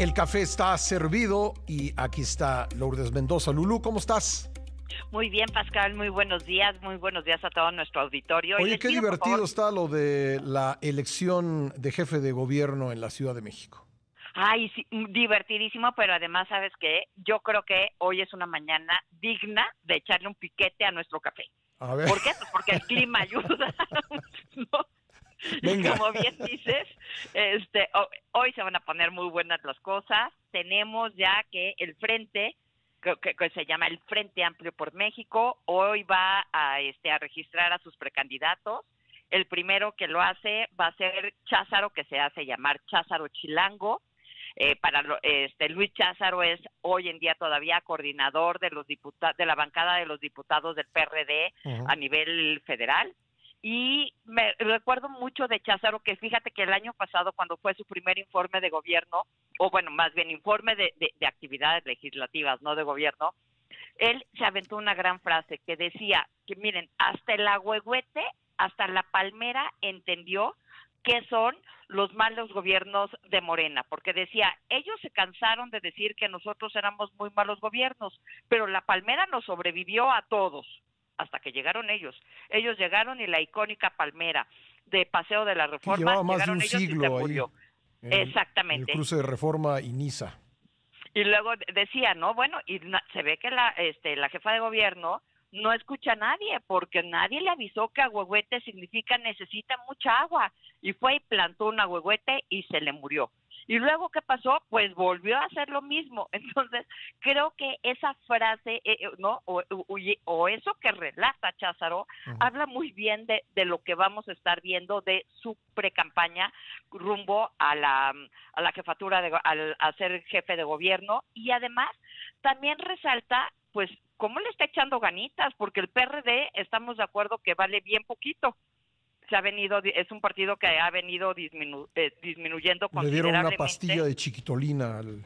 El café está servido y aquí está Lourdes Mendoza. Lulú, ¿cómo estás? Muy bien, Pascal, muy buenos días, muy buenos días a todo nuestro auditorio. Oye, qué divertido está lo de la elección de jefe de gobierno en la Ciudad de México. Ay, sí, divertidísimo, pero además, ¿sabes qué? Yo creo que hoy es una mañana digna de echarle un piquete a nuestro café. A ver. ¿Por qué? Pues porque el clima ayuda. ¿no? Venga. Como bien dices, este, hoy se van a poner muy buenas las cosas. Tenemos ya que el frente que, que, se llama el Frente Amplio por México, hoy va a, este, a registrar a sus precandidatos. El primero que lo hace va a ser Cházaro, que se hace llamar Cházaro Chilango. Eh, para este Luis Cházaro es hoy en día todavía coordinador de los diputados de la bancada de los diputados del PRD a nivel federal y me recuerdo mucho de Cházaro que fíjate que el año pasado cuando fue su primer informe de gobierno, o bueno, más bien informe de, de, actividades legislativas, no de gobierno, él se aventó una gran frase que decía que miren, hasta el agüehuete, hasta la palmera entendió qué son los malos gobiernos de Morena, porque decía, ellos se cansaron de decir que nosotros éramos muy malos gobiernos, pero la palmera nos sobrevivió a todos hasta que llegaron ellos. Ellos llegaron y la icónica palmera de Paseo de la Reforma más llegaron de un ellos siglo y se murió. Exactamente. El cruce de Reforma y Niza. Y luego decía, no, bueno, y se ve que la este la jefa de gobierno no escucha a nadie porque nadie le avisó que agüehuete significa necesita mucha agua y fue y plantó un agüehuete y se le murió. Y luego, ¿qué pasó? Pues volvió a hacer lo mismo. Entonces, creo que esa frase, eh, eh, ¿no? O, o, eso que relata Cházaro, habla muy bien de, de, lo que vamos a estar viendo de su precampaña rumbo a la, a la jefatura, de, al, a ser jefe de gobierno. Y además, también resalta, pues, cómo le está echando ganitas, porque el PRD, estamos de acuerdo que vale bien poquito se ha venido, es un partido que ha venido disminu, eh, disminuyendo considerablemente. Le dieron una pastilla de chiquitolina al...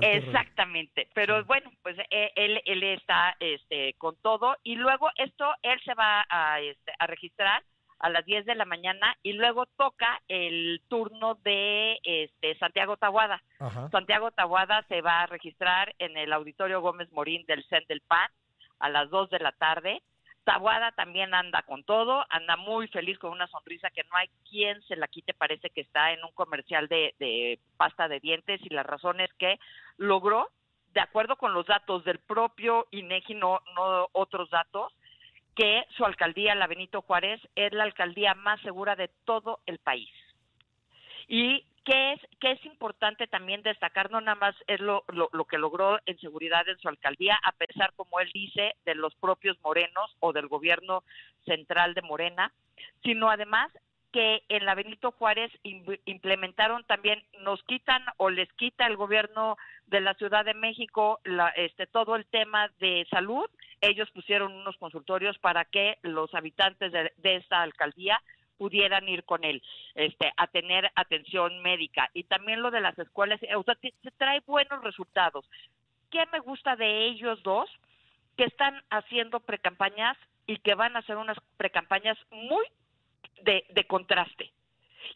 Exactamente, pero bueno, pues eh, él, él está este, con todo y luego esto, él se va a, este, a registrar a las 10 de la mañana y luego toca el turno de este Santiago Tahuada. Santiago Tahuada se va a registrar en el Auditorio Gómez Morín del CEN del PAN a las 2 de la tarde Tabuada también anda con todo, anda muy feliz con una sonrisa que no hay quien se la quite, parece que está en un comercial de, pasta de dientes y la razón es que logró, de acuerdo con los datos del propio INEGI, no, no otros datos, que su alcaldía, la Benito Juárez, es la alcaldía más segura de todo el país. Y que es, que es importante también destacar, no nada más es lo, lo, que logró en seguridad en su alcaldía, a pesar, como él dice, de los propios morenos o del gobierno central de Morena, sino además que en la Benito Juárez implementaron también, nos quitan o les quita el gobierno de la Ciudad de México la, este, todo el tema de salud. Ellos pusieron unos consultorios para que los habitantes de, de esta alcaldía pudieran ir con él este a tener atención médica. Y también lo de las escuelas o sea, se trae buenos resultados. Qué me gusta de ellos dos que están haciendo precampañas y que van a hacer unas precampañas muy de, de contraste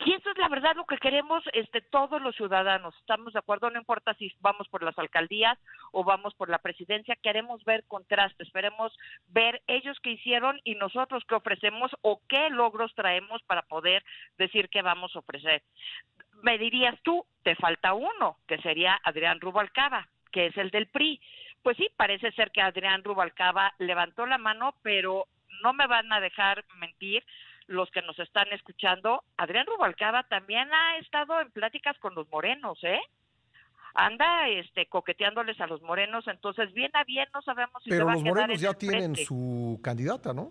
y eso es la verdad lo que queremos este todos los ciudadanos. Estamos de acuerdo, no importa si vamos por las alcaldías o vamos por la presidencia, queremos ver contrastes, queremos ver ellos qué hicieron y nosotros qué ofrecemos o qué logros traemos para poder decir qué vamos a ofrecer. Me dirías tú, te falta uno, que sería Adrián Rubalcaba, que es el del PRI. Pues sí, parece ser que Adrián Rubalcaba levantó la mano, pero no me van a dejar mentir los que nos están escuchando, Adrián Rubalcaba también ha estado en pláticas con los morenos, ¿eh? Anda este coqueteándoles a los morenos, entonces bien a bien no sabemos si Pero se va los a quedar morenos en ya tienen su candidata, ¿no?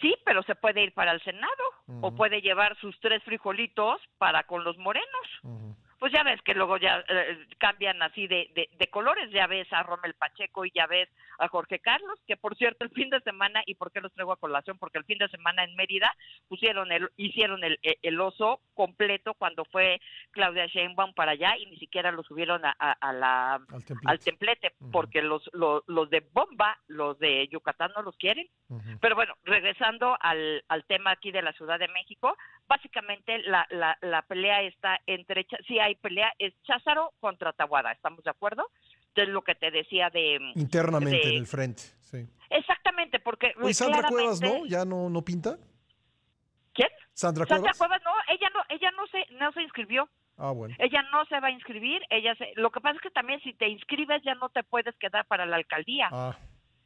Sí, pero se puede ir para el Senado o puede llevar sus tres frijolitos para con los morenos. Pues ya ves que luego ya eh, cambian así de, de, de colores, ya ves a Rommel Pacheco y ya ves a Jorge Carlos, que por cierto el fin de semana, ¿y por qué los traigo a colación? Porque el fin de semana en Mérida pusieron el, hicieron el, el oso completo cuando fue Claudia Sheinbaum para allá y ni siquiera lo subieron a, a- a la, Al templete. al templete, Ujú. porque los, los, los de Bomba, los de Yucatán no los quieren. Pero bueno, regresando al, al tema aquí de la Ciudad de México, básicamente la, la, la pelea está entre, si hay pelea, es Cházaro contra Tahuada, ¿estamos de acuerdo? Es lo que te decía de... Internamente de- en el frente, sí. Exactamente, porque... Oye, Sandra Cuevas, ¿no? ¿Ya no, no pinta? ¿Quién? ¿Sandra Sandra Cuevas? Cuevas, no, ella no, ella no se, no se inscribió. Ah, bueno. Ella no se va a inscribir, ella se, lo que pasa es que también si te inscribes ya no te puedes quedar para la alcaldía. Ah,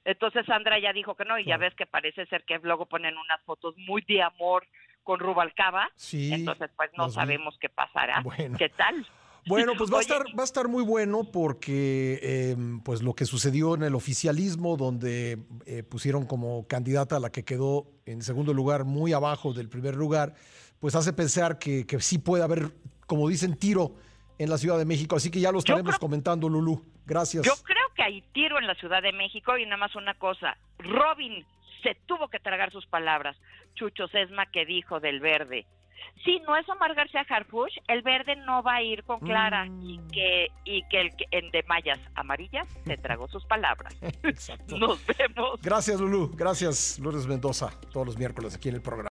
Entonces Sandra ya dijo que no y ya ves que parece ser que luego ponen unas fotos muy de amor con Rubalcaba. sí. Entonces pues no vi. sabemos qué pasará. Bueno. ¿Qué tal? Bueno, pues va a estar, va a estar muy bueno porque eh, pues lo que sucedió en el oficialismo, donde eh, pusieron como candidata a la que quedó en segundo lugar, muy abajo del primer lugar, pues hace pensar que, que sí puede haber, como dicen, tiro en la Ciudad de México. Así que ya lo estaremos creo- comentando, Lulú. Gracias. Yo creo que hay tiro en la Ciudad de México y nada más una cosa. Robin se tuvo que tragar sus palabras. Chucho Sesma que dijo del verde. Si no es Omar García Harfuch, el verde no va a ir con Clara Mm. y que y que el que- en de mallas amarillas se tragó sus palabras. Exacto. Nos vemos. Gracias, Lulú. Gracias, Lourdes Mendoza, todos los miércoles aquí en el programa.